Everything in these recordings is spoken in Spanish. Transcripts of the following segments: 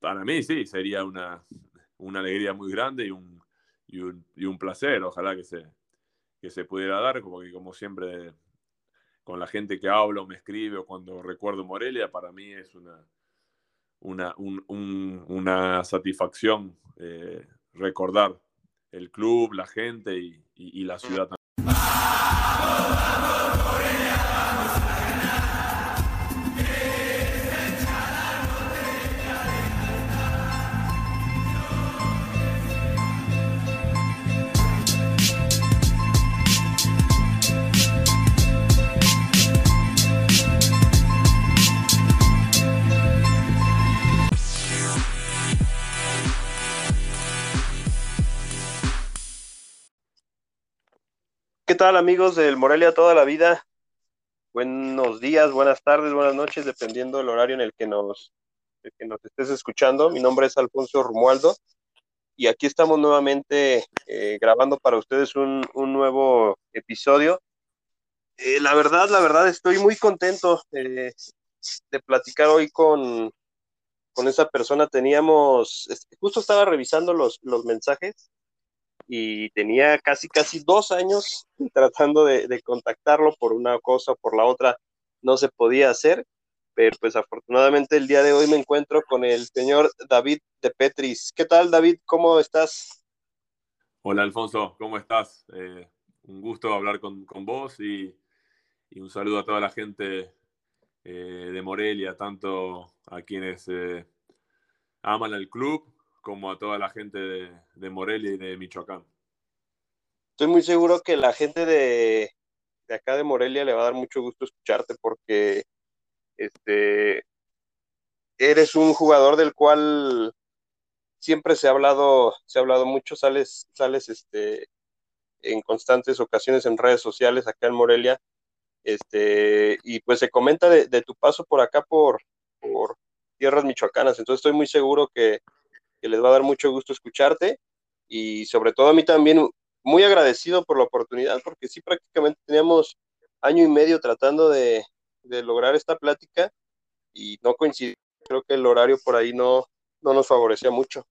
para mí sí, sería una, una alegría muy grande y un, y un, y un, placer. Ojalá que se, que se pudiera dar, como que como siempre con la gente que hablo, me escribe o cuando recuerdo Morelia, para mí es una, una, un, un, una satisfacción eh, recordar el club, la gente y, y, y la ciudad también. ¿Qué tal amigos del Morelia toda la vida? Buenos días, buenas tardes, buenas noches, dependiendo del horario en el que nos, que nos estés escuchando. Mi nombre es Alfonso Romualdo y aquí estamos nuevamente eh, grabando para ustedes un, un nuevo episodio. Eh, la verdad, la verdad, estoy muy contento eh, de platicar hoy con, con esa persona. Teníamos, justo estaba revisando los, los mensajes y tenía casi, casi dos años tratando de, contactarlo por una cosa o por la otra, no se podía hacer, pero pues afortunadamente el día de hoy me encuentro con el señor David de Petris. ¿Qué tal, David? ¿Cómo estás? Hola, Alfonso, ¿cómo estás? Eh, un gusto hablar con, con vos y, y, un saludo a toda la gente eh, de Morelia, tanto a quienes eh, aman al club como a toda la gente de, Morelia y de Michoacán. Estoy muy seguro que la gente de, de, acá de Morelia le va a dar mucho gusto escucharte porque este, eres un jugador del cual siempre se ha hablado, se ha hablado mucho, sales, sales este, en constantes ocasiones en redes sociales acá en Morelia, este, y pues se comenta de, de tu paso por acá por, por tierras michoacanas, entonces estoy muy seguro que, que les va a dar mucho gusto escucharte y sobre todo a mí también muy agradecido por la oportunidad porque sí prácticamente teníamos año y medio tratando de, de lograr esta plática y no coincidí. Creo que el horario por ahí no, no nos favorecía mucho.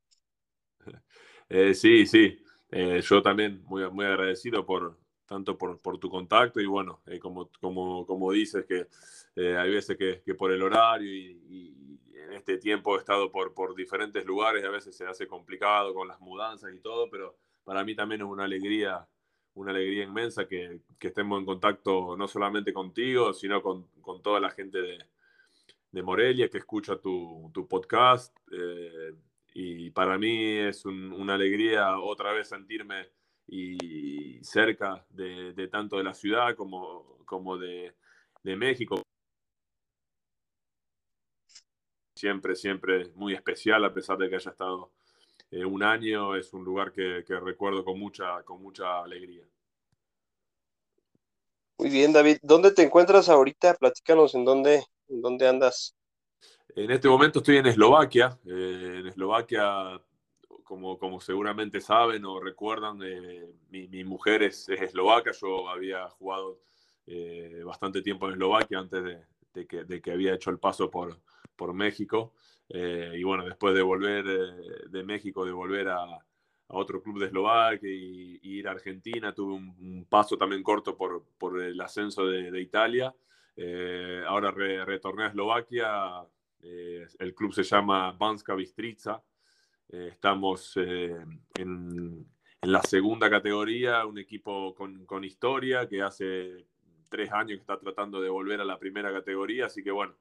Eh, sí, sí. Eh, yo también muy, muy agradecido por tanto por, por tu contacto y bueno, eh, como, como, como dices que eh, hay veces que, que, por el horario y, en este tiempo he estado por, por diferentes lugares y a veces se hace complicado con las mudanzas y todo, pero para mí también es una alegría una alegría inmensa que, que, estemos en contacto no solamente contigo, sino con, con toda la gente de, de, Morelia que escucha tu, tu podcast. Eh, y para mí es un, una alegría otra vez sentirme y cerca de, de tanto de la ciudad como, como de, de México. Siempre, siempre muy especial a pesar de que haya estado eh, un año, es un lugar que, que, recuerdo con mucha, con mucha alegría. Muy bien, David. ¿Dónde te encuentras ahorita? Platícanos en dónde, en dónde andas. En este momento estoy en Eslovaquia. Eh, en Eslovaquia, como, como, seguramente saben o recuerdan, eh, mi, mi, mujer es, es, eslovaca. Yo había jugado eh, bastante tiempo en Eslovaquia antes de, de, que, de, que, había hecho el paso por, por México. Eh, y bueno, después de volver eh, de México, de volver a, a, otro club de Eslovaquia y, y, ir a Argentina, tuve un, un paso también corto por, por el ascenso de, de Italia. Eh, ahora re, retorné a Eslovaquia, el club se llama Banska Bistrica. Estamos en, en, la segunda categoría, un equipo con, con historia que hace tres años que está tratando de volver a la primera categoría, así que bueno,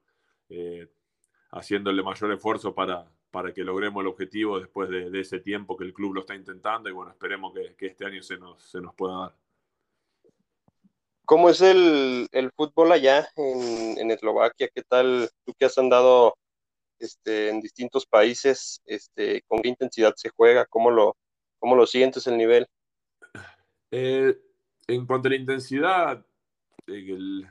eh, haciendo el mayor esfuerzo para, para que logremos el objetivo después de, ese tiempo que el club lo está intentando y bueno, esperemos que, que este año se nos, se nos, pueda dar. ¿Cómo es el, el fútbol allá en, en, Eslovaquia? ¿Qué tal tú que has andado este, en distintos países? Este, ¿Con qué intensidad se juega? ¿Cómo lo, cómo lo sientes el nivel? Eh, en cuanto a la intensidad, el,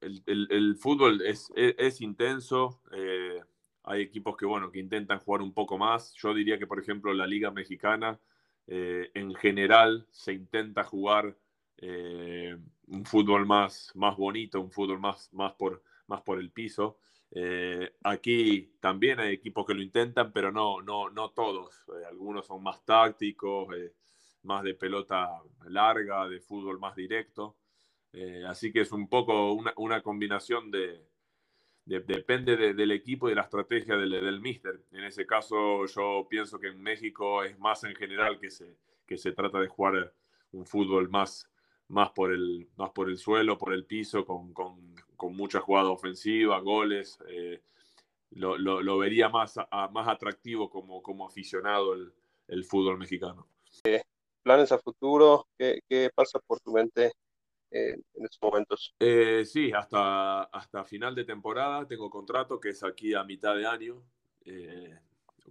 el, fútbol es, es, intenso. Eh, hay equipos que, bueno, que intentan jugar un poco más. Yo diría que, por ejemplo, la Liga Mexicana, eh, en general, se intenta jugar un fútbol más, más bonito, un fútbol más, más, por, más por el piso. Eh, aquí también hay equipos que lo intentan, pero no, no, no todos. Eh, algunos son más tácticos, eh, más de pelota larga, de fútbol más directo. así que es un poco una, combinación de, depende del equipo y de la estrategia del, del míster. En ese caso yo pienso que en México es más en general que se, que se trata de jugar un fútbol más, más, por, el, más por el suelo, por el piso, con, con con mucha jugada ofensiva, goles. Eh, lo, vería más, más atractivo como, como aficionado el, fútbol mexicano. ¿Planes a futuro? ¿Qué, pasa por tu mente en estos momentos? Eh, sí, hasta, hasta final de temporada tengo contrato que es aquí a mitad de año. Eh,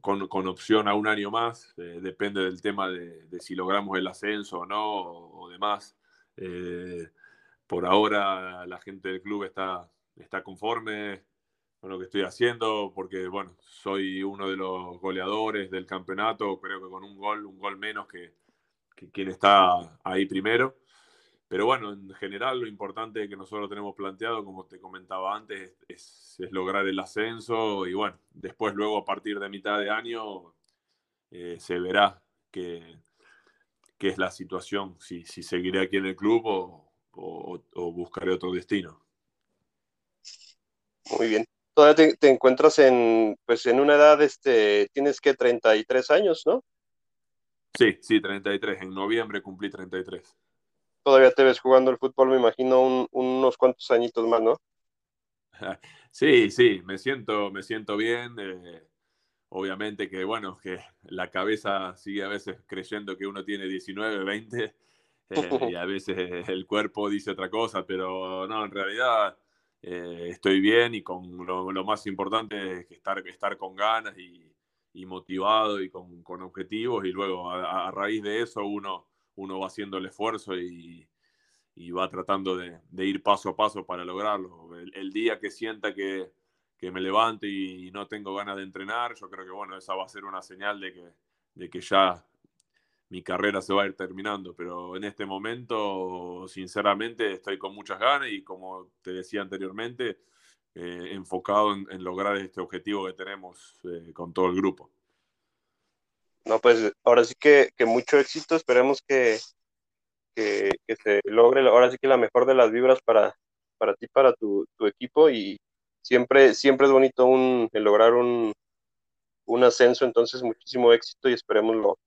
con, opción a un año más, depende del tema de, si logramos el ascenso o no, o, demás por ahora la gente del club está, está conforme con lo que estoy haciendo, porque bueno, soy uno de los goleadores del campeonato, creo que con un gol, un gol menos que, quien está ahí primero. Pero bueno, en general lo importante que nosotros tenemos planteado, como te comentaba antes, es, lograr el ascenso y bueno, después luego a partir de mitad de año eh, se verá qué, qué, es la situación, si, si seguiré aquí en el club o, o, buscaré otro destino. Muy bien. Todavía te, encuentras en, pues en una edad, este, tienes que 33 años, ¿no? Sí, sí, 33. En noviembre cumplí 33. Todavía te ves jugando el fútbol, me imagino, unos cuantos añitos más, ¿no? Sí, sí, me siento, me siento bien. Eh, obviamente que, bueno, que la cabeza sigue a veces creyendo que uno tiene 19, 20 eh, y a veces el cuerpo dice otra cosa, pero no, en realidad eh, estoy bien y con lo, más importante es estar, estar con ganas y, motivado y con, con, objetivos y luego a, raíz de eso uno, uno va haciendo el esfuerzo y, y va tratando de, de, ir paso a paso para lograrlo. El, día que sienta que, que me levante y, no tengo ganas de entrenar, yo creo que bueno, esa va a ser una señal de que, de que ya mi carrera se va a ir terminando, pero en este momento, sinceramente, estoy con muchas ganas y como te decía anteriormente, eh, enfocado en, lograr este objetivo que tenemos eh, con todo el grupo. No, pues ahora sí que, mucho éxito, esperemos que, que, se logre, ahora sí que la mejor de las vibras para, para ti, para tu, equipo y siempre, siempre es bonito un, lograr un, un ascenso, entonces muchísimo éxito y esperemos lo,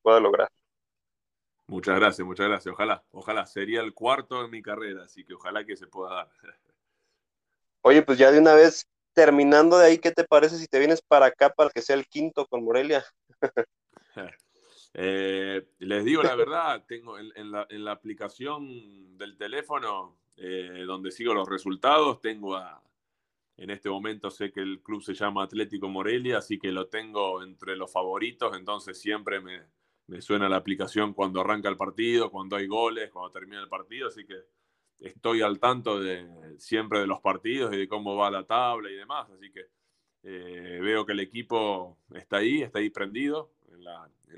pueda lograr. Muchas gracias, muchas gracias. Ojalá, ojalá. Sería el cuarto en mi carrera, así que ojalá que se pueda dar. Oye, pues ya de una vez, terminando de ahí, ¿qué te parece si te vienes para acá para que sea el quinto con Morelia? Eh, les digo la verdad, tengo en, la, aplicación del teléfono eh, donde sigo los resultados, tengo a, en este momento sé que el club se llama Atlético Morelia, así que lo tengo entre los favoritos, entonces siempre me, me suena la aplicación cuando arranca el partido, cuando hay goles, cuando termina el partido, así que estoy al tanto de, siempre de los partidos y de cómo va la tabla y demás, así que eh, veo que el equipo está ahí, está ahí prendido en,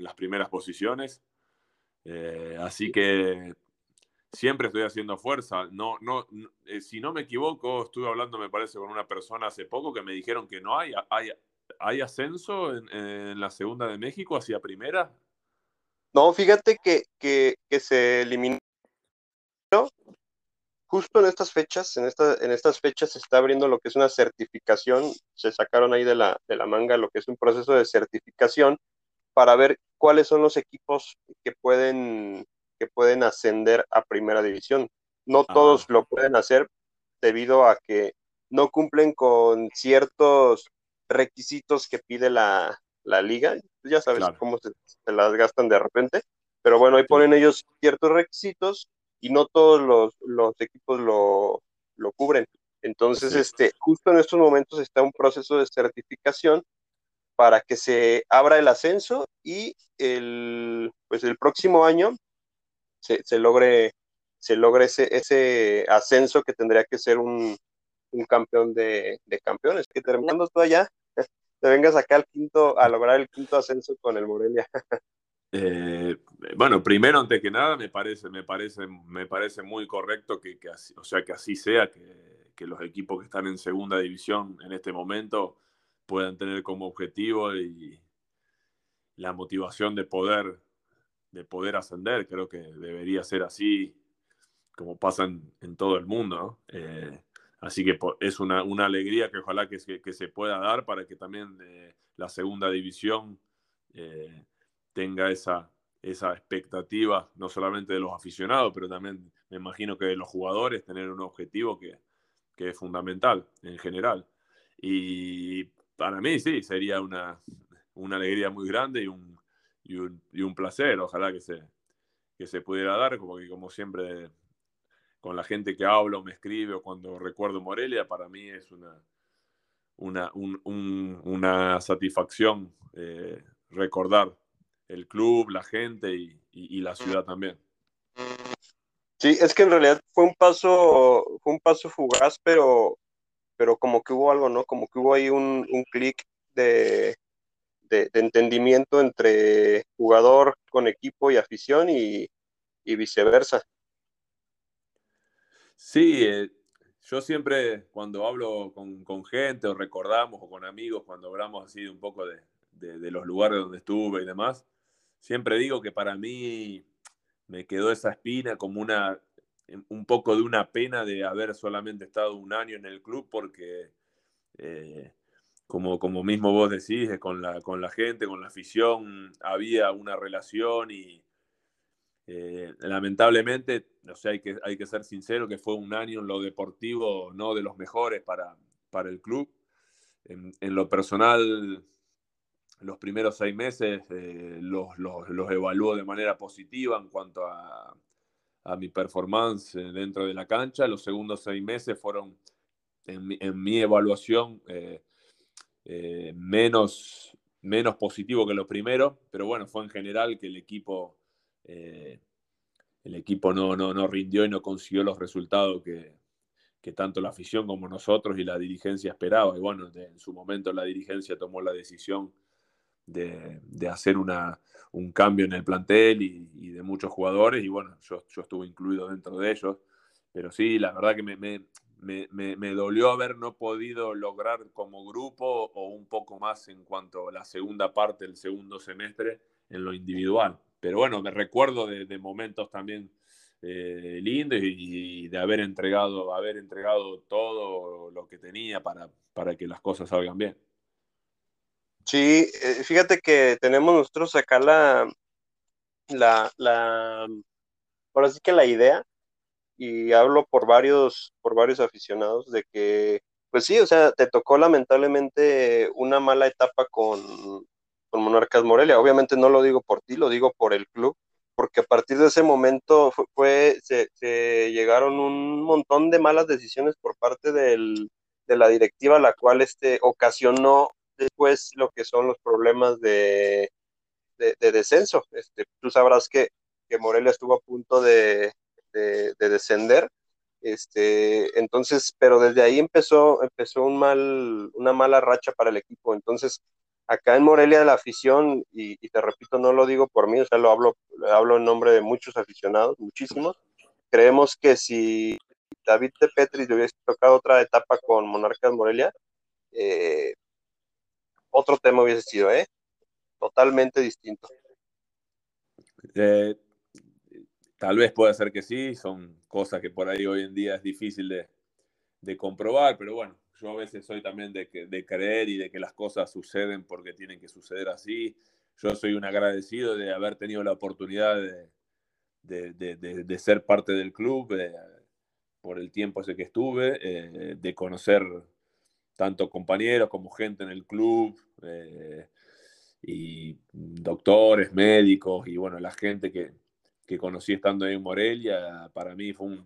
las primeras posiciones, eh, así que siempre estoy haciendo fuerza. No, no, eh, si no me equivoco, estuve hablando, me parece, con una persona hace poco que me dijeron que no hay, hay, hay ascenso en, la segunda de México hacia primera. No, fíjate que, se eliminó justo en estas fechas, en, en estas fechas se está abriendo lo que es una certificación, se sacaron ahí de la, de la manga lo que es un proceso de certificación para ver cuáles son los equipos que pueden, que pueden ascender a primera división. No ah. todos lo pueden hacer debido a que no cumplen con ciertos requisitos que pide la, la liga, ya sabes cómo se, las gastan de repente, pero bueno, ahí ponen ellos ciertos requisitos y no todos los, equipos lo, cubren. Entonces, este, justo en estos momentos está un proceso de certificación para que se abra el ascenso y el, pues el próximo año se, logre, se logre ese, ese ascenso que tendría que ser un, campeón de, campeones. Que terminando todo allá, te vengas acá al quinto, a lograr el quinto ascenso con el Morelia. Eh, bueno, primero, antes que nada, me parece, me parece, me parece muy correcto que, así, o sea, que así sea, que, que los equipos que están en segunda división en este momento puedan tener como objetivo y la motivación de poder, de poder ascender. Creo que debería ser así como pasa en, todo el mundo. Eh, así que es una, alegría que ojalá que, se pueda dar para que también eh, la segunda división eh, tenga esa, esa expectativa, no solamente de los aficionados, pero también me imagino que de los jugadores, tener un objetivo que, es fundamental en general. Y para mí sí, sería una, alegría muy grande y un, y un, placer, ojalá que se, que se pudiera dar, como que como siempre con la gente que hablo, me escribe o cuando recuerdo Morelia, para mí es una, una, una satisfacción eh, recordar el club, la gente y, la ciudad también. Sí, es que en realidad fue un paso, fue un paso fugaz, pero, pero como que hubo algo, ¿no? Como que hubo ahí un, un clic de, de, entendimiento entre jugador con equipo y afición y, viceversa. Sí, eh, yo siempre cuando hablo con, con, gente o recordamos o con amigos, cuando hablamos así un poco de, de, los lugares donde estuve y demás, siempre digo que para mí me quedó esa espina como una, un poco de una pena de haber solamente estado un año en el club porque, eh, como, como mismo vos decís, con la, con la gente, con la afición, había una relación y eh, lamentablemente, o sea, hay que, hay que ser sincero que fue un año en lo deportivo no de los mejores para, para el club. En, en lo personal, los primeros seis meses eh, los, los, evalúo de manera positiva en cuanto a, mi performance dentro de la cancha. Los segundos seis meses fueron, en mi, evaluación, eh, eh, menos, menos positivo que los primeros, pero bueno, fue en general que el equipo, el equipo no, no, no, rindió y no consiguió los resultados que, tanto la afición como nosotros y la dirigencia esperaba. Y bueno, en su momento la dirigencia tomó la decisión de, hacer una, un cambio en el plantel y, de muchos jugadores, y bueno, yo, yo, estuve incluido dentro de ellos, pero sí, la verdad que me, me, dolió haber no podido lograr como grupo o un poco más en cuanto a la segunda parte del segundo semestre en lo individual. Pero bueno, me recuerdo de, momentos también eh, lindos y, de haber entregado, haber entregado todo lo que tenía para, para que las cosas salgan bien. Sí, eh, fíjate que tenemos nosotros acá la, la, la, ahora sí que la idea, y hablo por varios, por varios aficionados, de que, pues sí, o sea, te tocó lamentablemente una mala etapa con, con Monarcas Morelia. Obviamente no lo digo por ti, lo digo por el club, porque a partir de ese momento fue, se, se, llegaron un montón de malas decisiones por parte del, de la directiva, la cual este, ocasionó después lo que son los problemas de, de, descenso. Este, tú sabrás que, que, Morelia estuvo a punto de, de, descender. Este, entonces, pero desde ahí empezó, empezó una mala racha para el equipo. Entonces, acá en Morelia la afición, y, te repito, no lo digo por mí, o sea, lo hablo, hablo en nombre de muchos aficionados, muchísimos. Creemos que si David de Petri le hubiese tocado otra etapa con Monarcas Morelia, eh, otro tema hubiese sido, ¿eh? Totalmente distinto. Eh, tal vez pueda ser que sí, son cosas que por ahí hoy en día es difícil de, comprobar, pero bueno, yo a veces soy también de, de, creer y de que las cosas suceden porque tienen que suceder así. Yo soy un agradecido de haber tenido la oportunidad de, ser parte del club por el tiempo ese que estuve, eh, de conocer tanto compañeros como gente en el club, eh, y doctores, médicos, y bueno, la gente que, que conocí estando en Morelia, para mí fue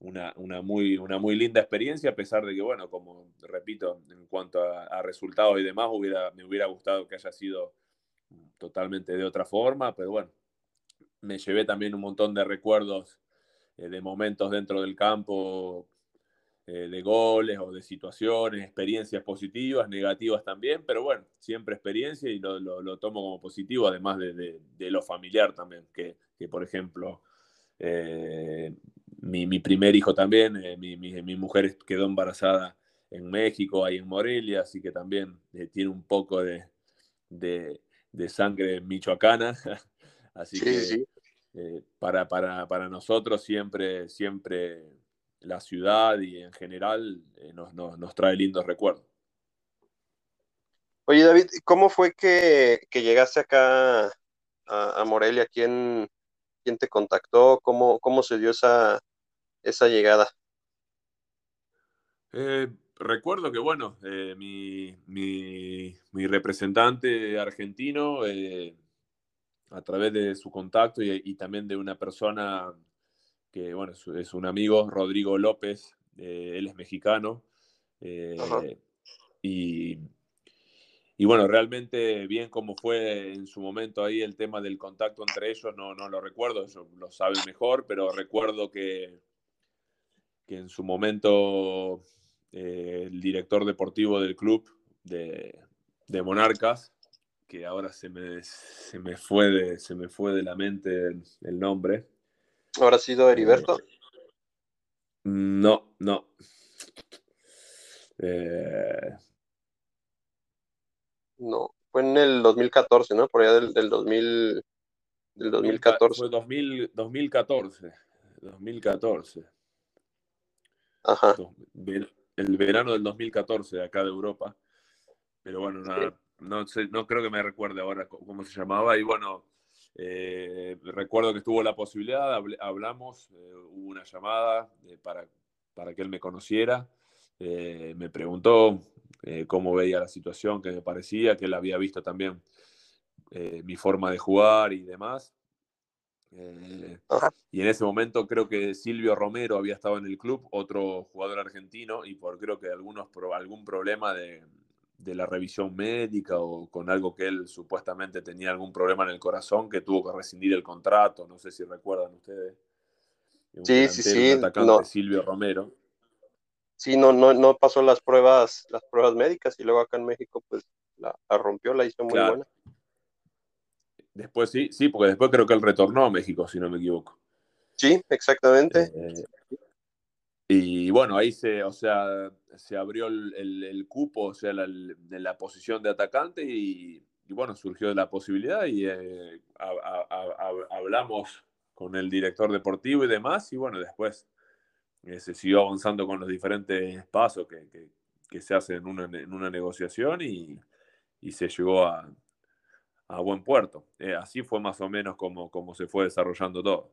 una, muy, una muy linda experiencia, a pesar de que, bueno, como repito, en cuanto a, resultados y demás, me hubiera gustado que haya sido totalmente de otra forma, pero bueno, me llevé también un montón de recuerdos eh, de momentos dentro del campo eh, de goles o de situaciones, experiencias positivas, negativas también, pero bueno, siempre experiencia y lo, lo, tomo como positivo, además de, de, lo familiar también, que, que por ejemplo, eh, mi, primer hijo también, eh, mi, mi, mujer quedó embarazada en México, ahí en Morelia, así que también tiene un poco de, de, sangre michoacana. así que para, para, para, nosotros siempre, siempre la ciudad y en general nos, nos, nos trae lindos recuerdos. Oye, David, ¿cómo fue que, llegaste acá a, Morelia? ¿Quién, ¿Quién, te contactó? ¿Cómo, cómo se dio esa, esa llegada? Eh, recuerdo que, bueno, eh, mi, mi, representante argentino, eh, a través de su contacto y, también de una persona que, bueno, es, un amigo, Rodrigo López, él es mexicano, y y bueno, realmente bien como fue en su momento ahí el tema del contacto entre ellos, no, no lo recuerdo, ellos lo saben mejor, pero recuerdo que, que en su momento eh, el director deportivo del club de, Monarcas, que ahora se me, se me, fue, de, se me fue de la mente el, nombre. ¿Ahora ha sido Heriberto? Eh, no, no. Eh, no, fue en el 2014, ¿no? Por allá del, del 2000, del 2014. Fue 2000, 2014, 2014. Ajá. El verano del 2014 de acá de Europa. Pero bueno, nada, no, sé, no creo que me recuerde ahora cómo se llamaba. Y bueno, eh, recuerdo que estuvo la posibilidad, hablamos, eh, hubo una llamada eh, para, para que él me conociera. me preguntó eh, cómo veía la situación, que me parecía, que él había visto también eh, mi forma de jugar y demás. Eh, y en ese momento creo que Silvio Romero había estado en el club, otro jugador argentino, y por creo que algunos, algún problema de, de la revisión médica o con algo que él supuestamente tenía algún problema en el corazón que tuvo que rescindir el contrato, no sé si recuerdan ustedes. sí, sí, sí. Atacante, Silvio Romero sí, no, no, no pasó las pruebas, las pruebas médicas y luego acá en México pues la, rompió, la hizo muy buena. Después sí, sí, porque después creo que él retornó a México, si no me equivoco. Sí, exactamente. Eh, y bueno, ahí se, o sea, se abrió el, cupo, o sea, la, la posición de atacante y, bueno, surgió la posibilidad y eh, hablamos con el director deportivo y demás y bueno, después eh, se siguió avanzando con los diferentes pasos que, que, se hacen en una, en una negociación y, y, se llegó a, a buen puerto. Eh, así fue más o menos como, como se fue desarrollando todo.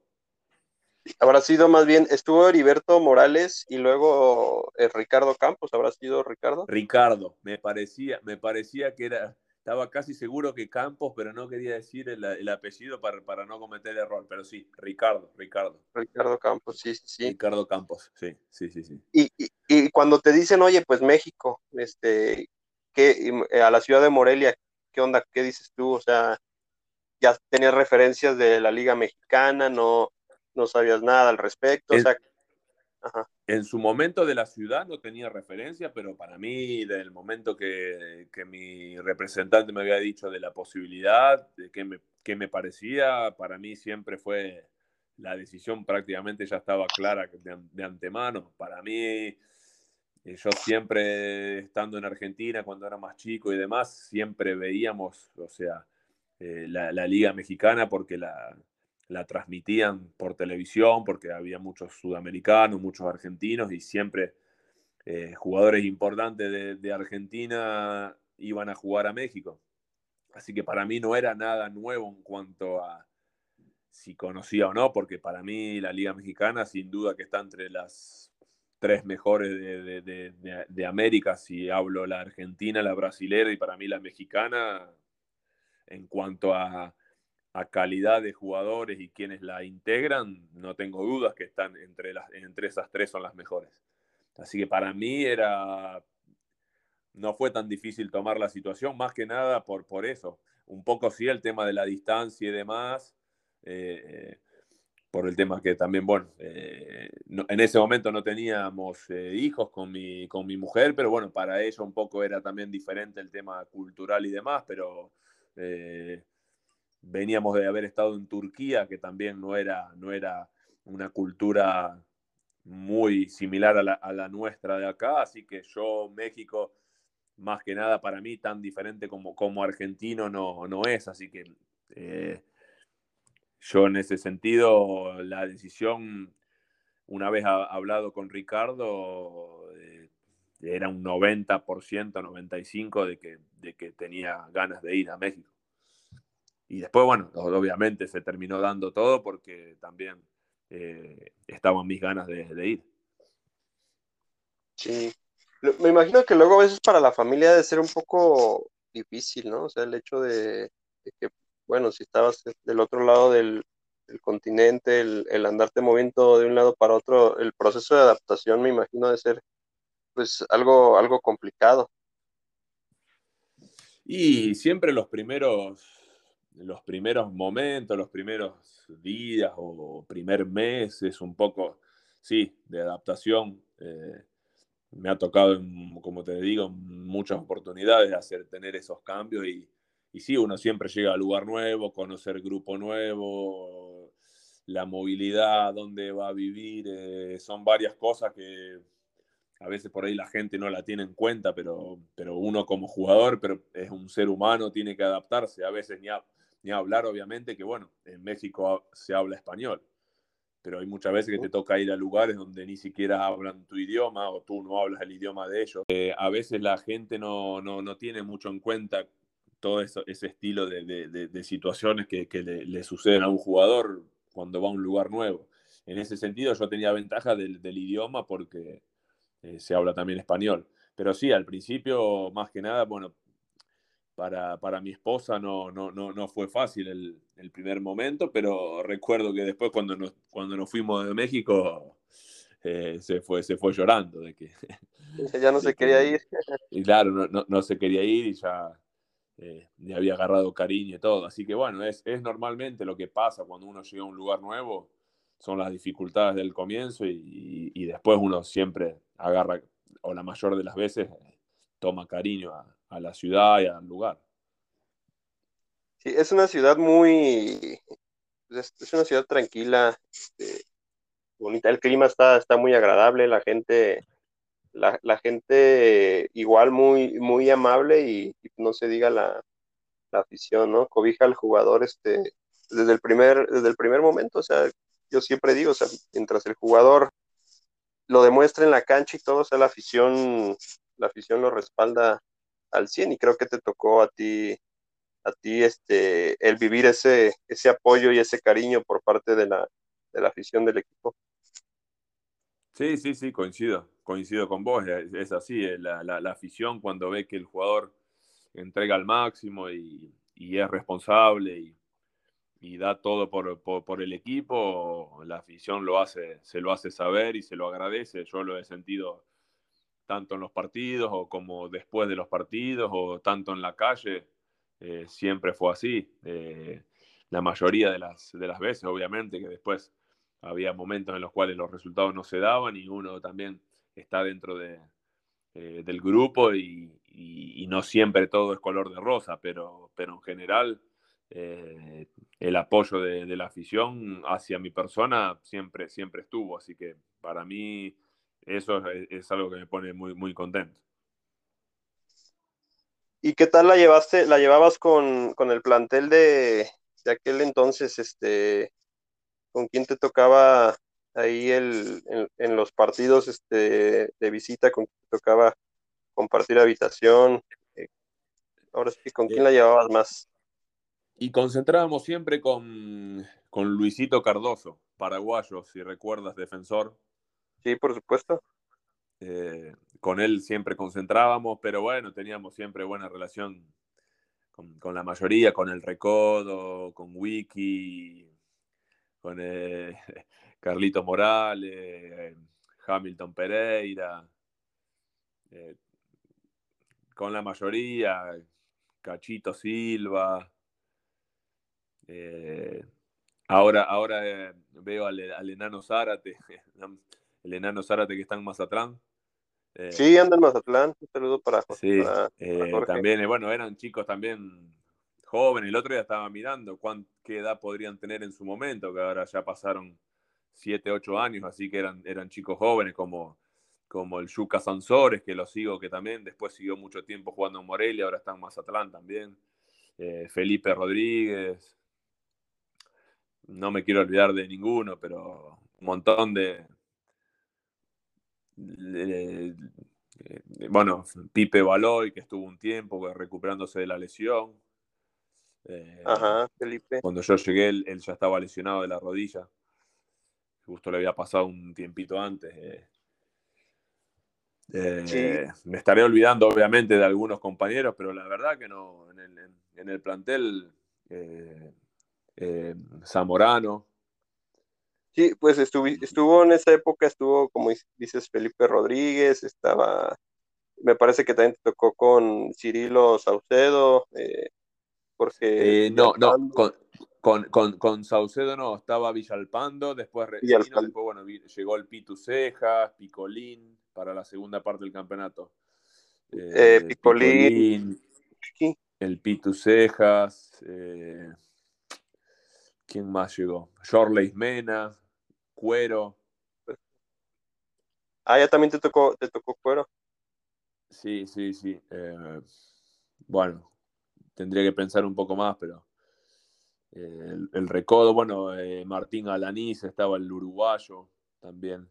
Habrá sido más bien, estuvo Heriberto Morales y luego eh, Ricardo Campos, ¿habrá sido Ricardo? Ricardo, me parecía, me parecía que era, estaba casi seguro que Campos, pero no quería decir el, apellido para, para, no cometer error. Pero sí, Ricardo, Ricardo. Ricardo Campos, sí, sí, sí. Ricardo Campos, sí, sí, sí, sí. Y, y, cuando te dicen, oye, pues México, este, que a la ciudad de Morelia, ¿qué onda? ¿Qué dices tú? O sea, ya tenías referencias de la Liga Mexicana, no, no sabías nada al respecto. o sea, en su momento de la ciudad no tenía referencia, pero para mí, del momento que, mi representante me había dicho de la posibilidad, de qué me, me parecía, para mí siempre fue la decisión prácticamente ya estaba clara de, antemano. Para mí, eh, yo siempre estando en Argentina cuando era más chico y demás, siempre veíamos, o sea, eh, la, la, liga mexicana porque la, la transmitían por televisión porque había muchos sudamericanos, muchos argentinos y siempre eh, jugadores importantes de, Argentina iban a jugar a México. Así que para mí no era nada nuevo en cuanto a si conocía o no, porque para mí la Liga Mexicana sin duda que está entre las tres mejores de, de América, si hablo la argentina, la brasilera y para mí la mexicana en cuanto a a calidad de jugadores y quienes la integran, no tengo dudas que están entre, las, entre esas tres son las mejores. Así que para mí era, no fue tan difícil tomar la situación, más que nada por, por eso. Un poco sí el tema de la distancia y demás, eh, por el tema que también, bueno, eh, en ese momento no teníamos eh, hijos con mi, con mi mujer, pero bueno, para ella un poco era también diferente el tema cultural y demás, pero veníamos de haber estado en Turquía, que también no era, no era una cultura muy similar a la, nuestra de acá, así que yo, México, más que nada para mí, tan diferente como, como argentino no, no es, así que eh, yo en ese sentido, la decisión, una vez hablado con Ricardo, eh, era un 90%, 95% de que, de que tenía ganas de ir a México. Y después, bueno, obviamente se terminó dando todo porque también eh, estaban mis ganas de, ir. Sí, me imagino que luego a veces para la familia debe ser un poco difícil, ¿no? O sea, el hecho de, que, bueno, si estabas del otro lado del, continente, el, el, andarte moviendo de un lado para otro, el proceso de adaptación me imagino de ser pues algo, algo complicado. Y siempre los primeros los primeros momentos, los primeros días o primer mes es un poco, sí, de adaptación. Eh, me ha tocado, como te digo, muchas oportunidades de hacer, tener esos cambios y, sí, uno siempre llega a lugar nuevo, conocer grupo nuevo, la movilidad, dónde va a vivir, eh, son varias cosas que a veces por ahí la gente no la tiene en cuenta, pero, pero uno como jugador, pero es un ser humano, tiene que adaptarse. A veces ni, a, ni hablar, obviamente, que bueno, en México se habla español, pero hay muchas veces que te toca ir a lugares donde ni siquiera hablan tu idioma o tú no hablas el idioma de ellos. Eh, a veces la gente no, no, no, tiene mucho en cuenta todo eso, ese estilo de, de, de situaciones que, que le, le, suceden a un jugador cuando va a un lugar nuevo. En ese sentido yo tenía ventaja del, del idioma porque eh, se habla también español. Pero sí, al principio, más que nada, bueno, para, para, mi esposa no, no, no, no fue fácil el, el, primer momento, pero recuerdo que después cuando nos, cuando nos fuimos de México eh, se, fue, se fue llorando de que... Ya no se quería ir. Y claro, no, no, no se quería ir y ya eh, le había agarrado cariño y todo. Así que bueno, es, es normalmente lo que pasa cuando uno llega a un lugar nuevo, son las dificultades del comienzo y, y, y después uno siempre agarra, o la mayor de las veces, toma cariño a, la ciudad y al lugar. Sí, es una ciudad muy, es, una ciudad tranquila, este, bonita, el clima está, está muy agradable, la gente, la, la gente igual muy, muy amable y, no se diga la, la, afición, ¿no? Cobija al jugador este, desde el primer, desde el primer momento, o sea, yo siempre digo, o sea, mientras el jugador lo demuestra en la cancha y todo, o sea, la afición, la afición lo respalda al 100 y creo que te tocó a ti a ti este el vivir ese ese apoyo y ese cariño por parte de la, de la afición del equipo. Sí, sí, sí, coincido, coincido con vos, es, así, eh, la, la, la, afición cuando ve que el jugador entrega al máximo y, y es responsable y, y da todo por, por, el equipo, la afición lo hace, se lo hace saber y se lo agradece, yo lo he sentido tanto en los partidos o como después de los partidos o tanto en la calle, eh, siempre fue así. Eh, la mayoría de las, de las veces, obviamente, que después había momentos en los cuales los resultados no se daban y uno también está dentro de, eh, del grupo y, y, y, no siempre todo es color de rosa, pero, pero en general eh, el apoyo de, de, la afición hacia mi persona siempre, siempre estuvo, así que para mí eso es, es, algo que me pone muy, muy contento. ¿Y qué tal la llevaste, la llevabas con, con el plantel de, de, aquel entonces, este, con quién te tocaba ahí el, en, en, los partidos este, de visita, con quién te tocaba compartir habitación? Eh, ahora sí, ¿con quién la llevabas más? Y concentrábamos siempre con, con Luisito Cardoso, paraguayo, si recuerdas, defensor, Sí, por supuesto. Eh, con él siempre concentrábamos, pero bueno, teníamos siempre buena relación con, con la mayoría, con el Recodo, con Wiki, con eh, Carlito Morales, Hamilton Pereira, eh, con la mayoría, Cachito Silva. Eh, ahora ahora veo al, al enano Zárate. el enano Zárate que está en Mazatlán. Eh, sí, anda en Mazatlán. Un saludo para, sí, para, para eh, también, bueno, eran chicos también jóvenes. El otro día estaba mirando cuán, qué edad podrían tener en su momento, que ahora ya pasaron 7, 8 años, así que eran, eran chicos jóvenes como, como el Yuca Sansores, que lo sigo, que también después siguió mucho tiempo jugando en Morelia, ahora está en Mazatlán también. Eh, Felipe Rodríguez. No me quiero olvidar de ninguno, pero un montón de, bueno, Pipe Baloy, que estuvo un tiempo recuperándose de la lesión. Eh, Ajá, Felipe. Cuando yo llegué, él, ya estaba lesionado de la rodilla. Justo le había pasado un tiempito antes. Eh. Eh, me estaré olvidando, obviamente, de algunos compañeros, pero la verdad que no. En el, plantel, Zamorano. Sí, pues estuvo, estuvo en esa época, estuvo, como dices, Felipe Rodríguez, estaba, me parece que también tocó con Cirilo Saucedo, porque... Eh, no, no, con, con, con, Saucedo no, estaba Villalpando, después, después bueno, llegó el Pitu Cejas, Picolín, para la segunda parte del campeonato. Eh, eh, Picolín, el Pitu Cejas, ¿quién más llegó? Shorley Mena, Cuero. Ah, ya también te tocó, te tocó Cuero. Sí, sí, sí. bueno, tendría que pensar un poco más, pero eh, el, recodo, bueno, eh, Martín Alanís estaba el uruguayo también.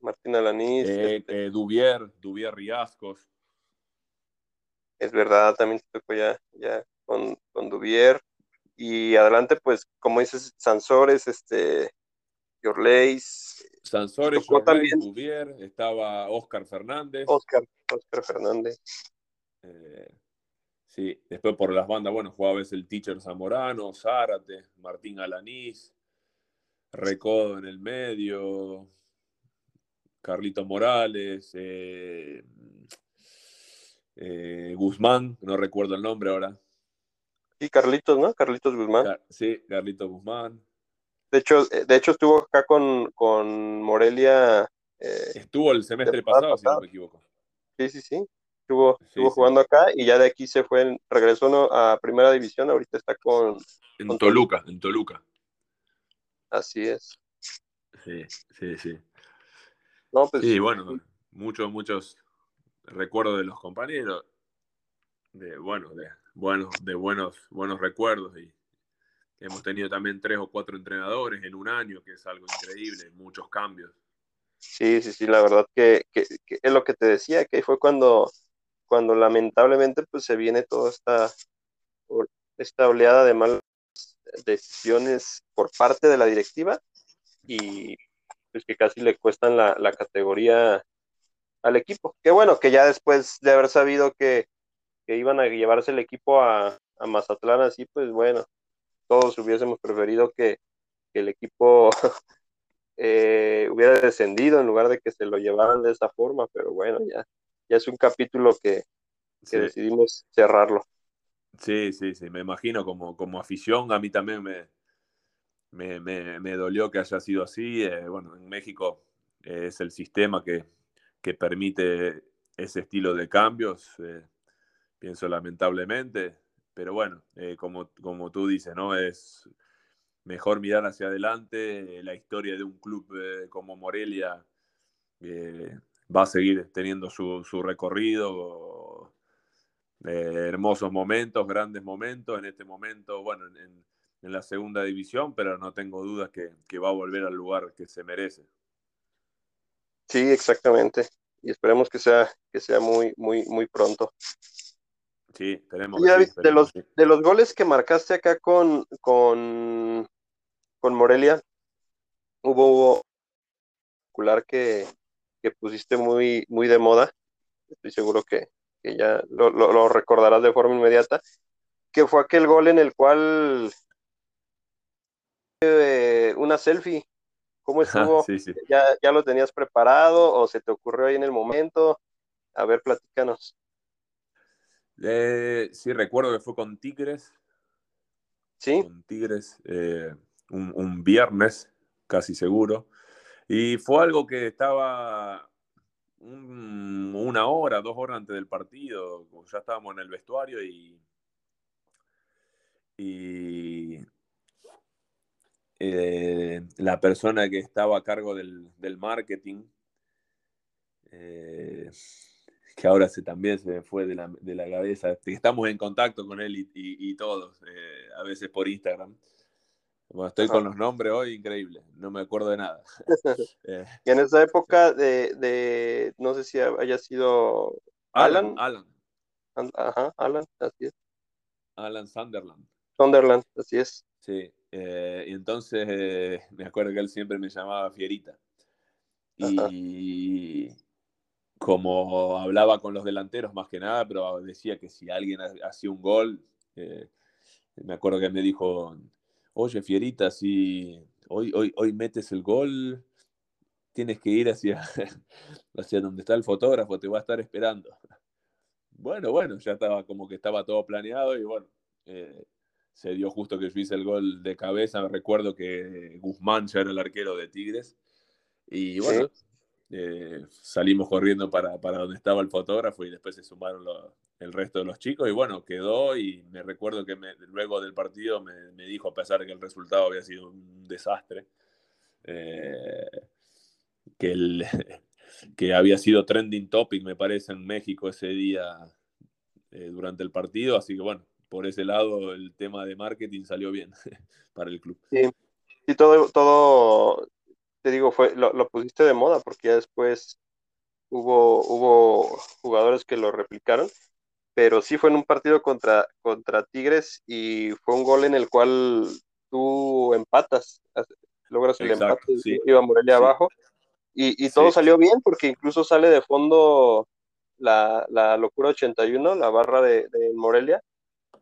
Martín Alanís. Eh, este Duvier, Duvier Riascos. Es verdad, también te tocó ya, ya con, con Duvier. Y adelante, pues, como dices, Sansores, este, Yorleis. Sansores, Duvier, estaba Oscar Fernández. Oscar, Oscar Fernández. Sí, después por las bandas, bueno, jugaba a veces el teacher Zamorano, Zárate, Martín Alanís, Recodo en el medio, Carlito Morales, eh, eh, Guzmán, no recuerdo el nombre ahora. Sí, Carlitos, ¿no? Carlitos Guzmán. sí, Carlitos Guzmán. De hecho, eh, de hecho estuvo acá con, con Morelia. estuvo el semestre pasado, si no me equivoco. Sí, sí, sí estuvo, jugando acá y ya de aquí se fue, regresó a primera división, ahorita está con... En Toluca, en Toluca. Así es. Sí, sí, sí. No, pues, sí, bueno, muchos, muchos recuerdos de los compañeros, de, bueno, de, bueno, de buenos, buenos recuerdos y hemos tenido también tres o cuatro entrenadores en un año, que es algo increíble, muchos cambios. Sí, sí, sí, la verdad que, que es lo que te decía, que fue cuando cuando lamentablemente pues se viene toda esta, esta oleada de malas decisiones por parte de la directiva y pues que casi le cuestan la, categoría al equipo. Que bueno, que ya después de haber sabido que, iban a llevarse el equipo a, Mazatlán así, pues bueno, todos hubiésemos preferido que, el equipo eh, hubiera descendido en lugar de que se lo llevaran de esa forma, pero bueno, ya, ya es un capítulo que, decidimos cerrarlo. Sí, sí, sí, me imagino como, como afición, a mí también me, me, dolió que haya sido así. Eh, bueno, en México eh, es el sistema que, permite ese estilo de cambios, eh, pienso lamentablemente, pero bueno, como, como tú dices, ¿no? Es mejor mirar hacia adelante, la historia de un club como Morelia va a seguir teniendo su, recorrido, eh, hermosos momentos, grandes momentos, en este momento, bueno, en, la segunda división, pero no tengo dudas que, va a volver al lugar que se merece. Sí, exactamente. Y esperemos que sea, que sea muy, muy, muy pronto. Sí, tenemos. de, los, de los goles que marcaste acá con, con, con Morelia, hubo, hubo que, que pusiste muy, muy de moda, estoy seguro que, ya lo, recordarás de forma inmediata, que fue aquel gol en el cual eh, una selfie, ¿cómo estuvo? ¿Ya, ¿Ya lo tenías preparado o se te ocurrió ahí en el momento? A ver, platícanos. Eh, sí, recuerdo que fue con Tigres. Sí. Con Tigres, eh, un, viernes, casi seguro. Y fue algo que estaba una hora, dos horas antes del partido, ya estábamos en el vestuario y, eh, la persona que estaba a cargo del, marketing, eh, que ahora se, también se me fue de la, de la cabeza, estamos en contacto con él y, todos, eh, a veces por Instagram. Bueno, estoy con los nombres hoy, increíble, no me acuerdo de nada. y en esa época de, no sé si haya sido Alan. Alan. Ajá, Alan, así es. Alan Sunderland. Sunderland, así es. Sí, eh, y entonces eh, me acuerdo que él siempre me llamaba Fierita. Y como hablaba con los delanteros más que nada, pero decía que si alguien hacía un gol, eh, me acuerdo que me dijo, oye Fierita, si hoy, hoy, hoy metes el gol, tienes que ir hacia, hacia donde está el fotógrafo, te va a estar esperando. Bueno, bueno, ya estaba como que estaba todo planeado y bueno, se dio justo que yo hice el gol de cabeza. Recuerdo que Guzmán ya era el arquero de Tigres. Y bueno, eh, salimos corriendo para, para, donde estaba el fotógrafo y después se sumaron el resto de los chicos. Y bueno, quedó y me recuerdo que luego del partido me, me, dijo, a pesar de que el resultado había sido un desastre, eh, que, el, que había sido trending topic, me parece, en México ese día eh, durante el partido. Así que bueno, por ese lado el tema de marketing salió bien para el club. Sí, y todo, todo, te digo, fue, lo, pusiste de moda porque ya después hubo, hubo jugadores que lo replicaron, pero sí fue en un partido contra, contra Tigres y fue un gol en el cual tú empatas, logras el empate, iba Morelia abajo, y, y todo salió bien porque incluso sale de fondo la, la locura 81, la barra de, de Morelia,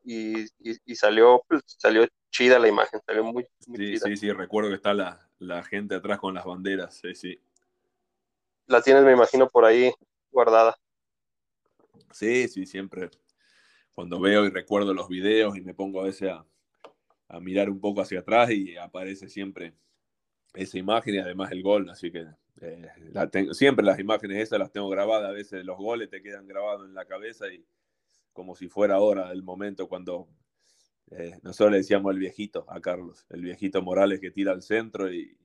y, salió, pues, salió chida la imagen, salió muy, sí, Sí, sí, recuerdo que está la, gente atrás con las banderas, sí, sí. La tienes, me imagino, por ahí guardada. Sí, sí, siempre. Cuando veo y recuerdo los videos y me pongo a veces a, mirar un poco hacia atrás y aparece siempre esa imagen y además el gol, así que eh, siempre las imágenes esas las tengo grabadas, a veces los goles te quedan grabados en la cabeza y, como si fuera ahora el momento cuando eh, nosotros le decíamos el viejito a Carlos, el viejito Morales que tira al centro y,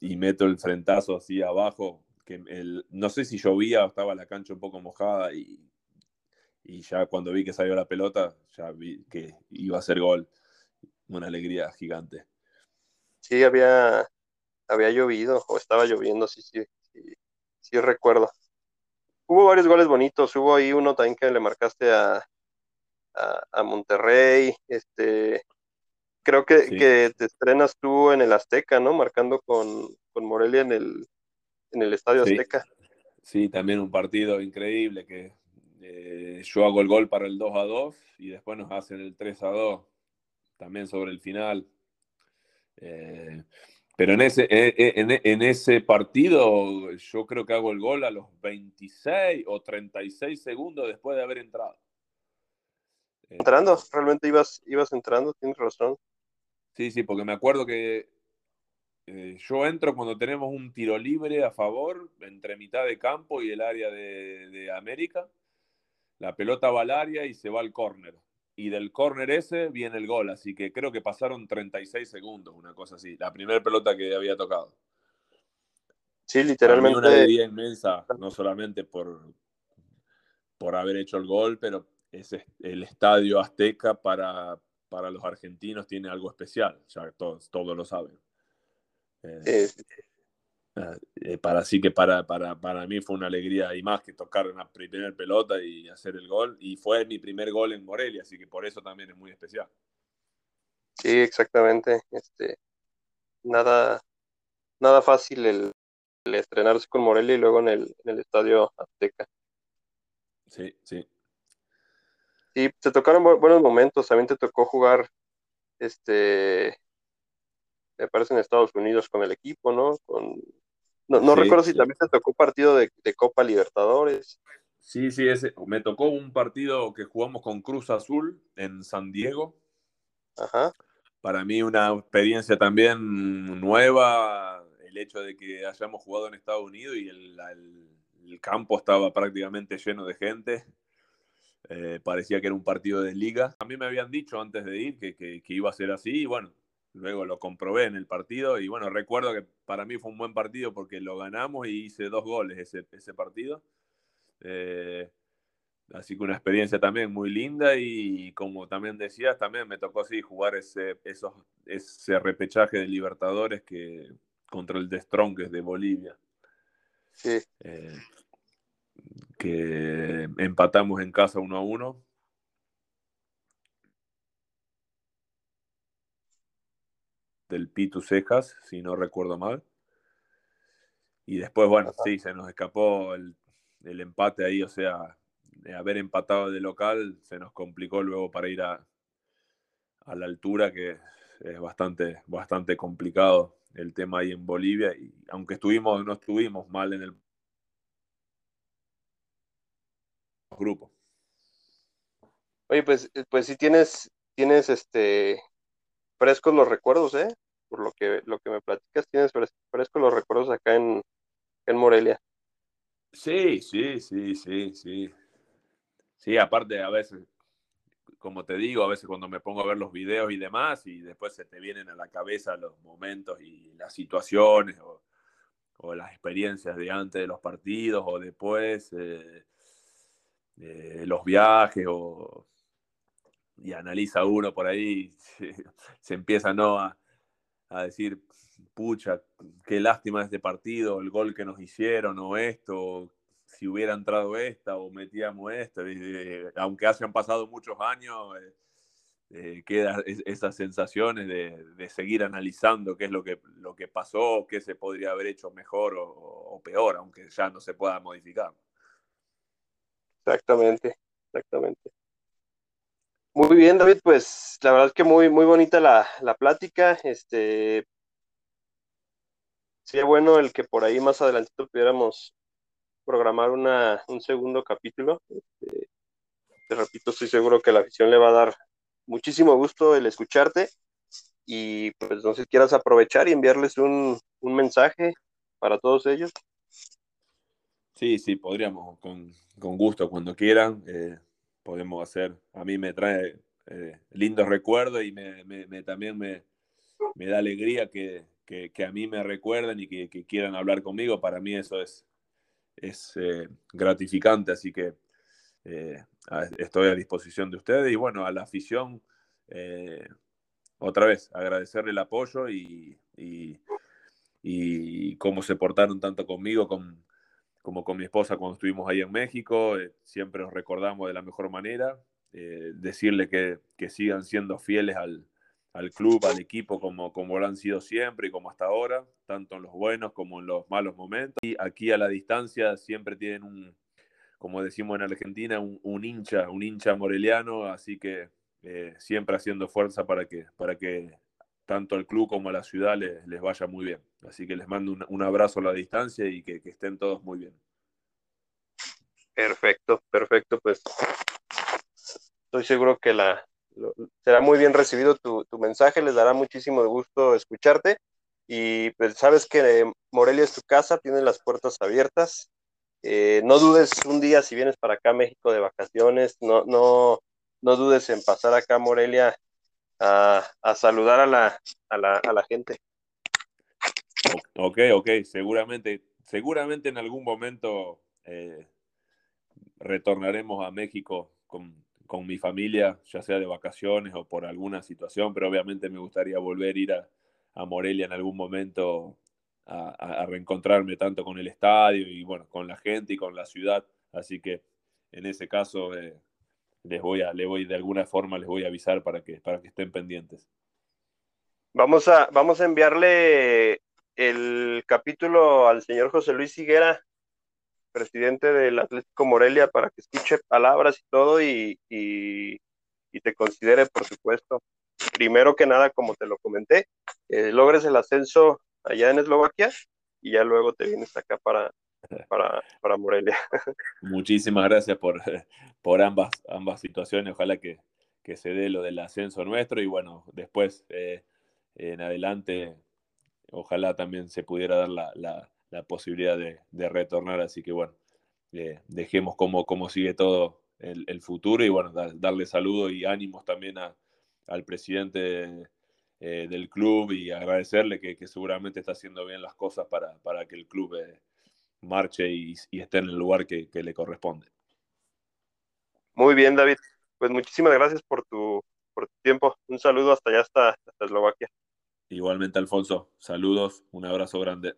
y, meto el frentazo así abajo, que el, no sé si llovía o estaba la cancha un poco mojada y, y ya cuando vi que salió la pelota, ya vi que iba a ser gol. Una alegría gigante. Sí, había, había llovido o estaba lloviendo, sí, sí, sí, sí recuerdo hubo varios goles bonitos, hubo ahí uno también que le marcaste a, a, Monterrey, este, creo que, te estrenas tú en el Azteca, ¿no? Marcando con, Morelia en el, en el Estadio Azteca. Sí, también un partido increíble que eh, yo hago el gol para el 2 a 2 y después nos hacen el 3 a 2, también sobre el final. Eh, pero en ese, eh, en, ese partido yo creo que hago el gol a los 26 o 36 segundos después de haber entrado. Eh, entrando, realmente ibas, ibas entrando, tienes razón. Sí, sí, porque me acuerdo que yo entro cuando tenemos un tiro libre a favor, entre mitad de campo y el área de, de América. La pelota va al área y se va al córner y del córner ese viene el gol, así que creo que pasaron 36 segundos, una cosa así, la primera pelota que había tocado. Sí, literalmente. Una alegría inmensa, no solamente por, por haber hecho el gol, pero es el estadio Azteca para, para los argentinos tiene algo especial, ya todos, todos lo saben. Eh, eh, para, así que para, para, para, mí fue una alegría y más que tocar una primera pelota y hacer el gol. Y fue mi primer gol en Morelia, así que por eso también es muy especial. Sí, exactamente. Este, nada, nada fácil el, estrenarse con Morelia y luego en el, en el estadio Azteca. Sí, sí. Sí, te tocaron buenos momentos. También te tocó jugar este me parece en Estados Unidos con el equipo, ¿no? Con no, recuerdo si también te tocó partido de, Copa Libertadores. Sí, sí, ese, me tocó un partido que jugamos con Cruz Azul en San Diego. Ajá. Para mí una experiencia también nueva, el hecho de que hayamos jugado en Estados Unidos y el, campo estaba prácticamente lleno de gente. Eh, parecía que era un partido de liga. A mí me habían dicho antes de ir que, que, iba a ser así y bueno, luego lo comprobé en el partido y bueno, recuerdo que para mí fue un buen partido porque lo ganamos y hice dos goles ese, ese partido. Eh, así que una experiencia también muy linda y como también decías, también me tocó así jugar ese, esos, ese repechaje de Libertadores que contra el de Strongest de Bolivia. Sí. Eh, que empatamos en casa uno a uno. Del Pitu Cejas, si no recuerdo mal. Y después, bueno, sí, se nos escapó el, el empate ahí, o sea, de haber empatado de local, se nos complicó luego para ir a, a la altura, que es bastante, bastante complicado el tema ahí en Bolivia. Y aunque estuvimos, no estuvimos mal en el grupo. Oye, pues, eh, pues sí tienes, tienes este frescos los recuerdos, ¿eh? Por lo que, lo que me platicas, tienes frescos los recuerdos acá en, en Morelia. Sí, sí, sí, sí, sí. Sí, aparte a veces, como te digo, a veces cuando me pongo a ver los videos y demás, y después se te vienen a la cabeza los momentos y las situaciones o, o las experiencias de antes de los partidos o después. Eh, los viajes o, y analiza uno por ahí, se, empieza ¿no? a, a, decir, pucha, qué lástima este partido, el gol que nos hicieron o esto, si hubiera entrado esta o metíamos esto, aunque hayan pasado muchos años, eh, eh quedan esas sensaciones de, de, seguir analizando qué es lo que, lo que pasó, qué se podría haber hecho mejor o, o peor, aunque ya no se pueda modificar. Exactamente, exactamente. Muy bien, David, pues la verdad es que muy, muy bonita la, la plática. Este sería bueno el que por ahí más adelante pudiéramos programar una, un segundo capítulo. Este, te repito, estoy seguro que la afición le va a dar muchísimo gusto el escucharte. Y pues no sé quieras aprovechar y enviarles un, un mensaje para todos ellos. Sí, sí, podríamos, con, con gusto, cuando quieran, eh, podemos hacer. A mí me trae eh, lindos recuerdos y me, me, también me, me, da alegría que, que, que, a mí me recuerden y que, que, quieran hablar conmigo. Para mí eso es, es eh, gratificante, así que estoy a disposición de ustedes. Y bueno, a la afición, otra vez, agradecerle el apoyo y, y, y cómo se portaron tanto conmigo, con como con mi esposa cuando estuvimos ahí en México, eh, siempre nos recordamos de la mejor manera, eh, decirle que, que, sigan siendo fieles al, al, club, al equipo, como, como lo han sido siempre y como hasta ahora, tanto en los buenos como en los malos momentos. Y aquí a la distancia siempre tienen un, como decimos en Argentina, un, hincha, un hincha moreliano, así que eh, siempre haciendo fuerza para que, para que tanto al club como a la ciudad les, les vaya muy bien. Así que les mando un, un abrazo a la distancia y que, estén todos muy bien. Perfecto, perfecto. Pues estoy seguro que la, será muy bien recibido tu, tu, mensaje, les dará muchísimo gusto escucharte. Y pues sabes que Morelia es tu casa, tienes las puertas abiertas. Eh, no dudes un día si vienes para acá a México de vacaciones, no, no, no dudes en pasar acá a Morelia a, saludar a la, a, la, a la gente. Ok, ok, seguramente, seguramente en algún momento eh, retornaremos a México con, con, mi familia, ya sea de vacaciones o por alguna situación, pero obviamente me gustaría volver a ir a, a Morelia en algún momento a, a, reencontrarme tanto con el estadio y bueno, con la gente y con la ciudad. Así que en ese caso eh, les voy a, les voy, de alguna forma les voy a avisar para que, para que estén pendientes. Vamos a, vamos a enviarle el capítulo al señor José Luis Higuera, presidente del Atlético Morelia, para que escuche palabras y todo y, y, te considere, por supuesto. Primero que nada, como te lo comenté, eh, logres el ascenso allá en Eslovaquia y ya luego te vienes acá para, para, para Morelia. Muchísimas gracias por, por ambas, ambas situaciones. Ojalá que, que, se dé lo del ascenso nuestro y bueno, después eh, en adelante, ojalá también se pudiera dar la, la, la posibilidad de, de, retornar. Así que bueno, eh, dejemos cómo, cómo sigue todo el, el futuro y bueno, da, darle saludo y ánimos también al presidente eh, del club y agradecerle que, seguramente está haciendo bien las cosas para, para que el club marche y, esté en el lugar que, le corresponde. Muy bien, David. Pues muchísimas gracias por tu, por tu tiempo. Un saludo hasta allá, hasta, hasta Eslovaquia. Igualmente, Alfonso. Saludos, un abrazo grande.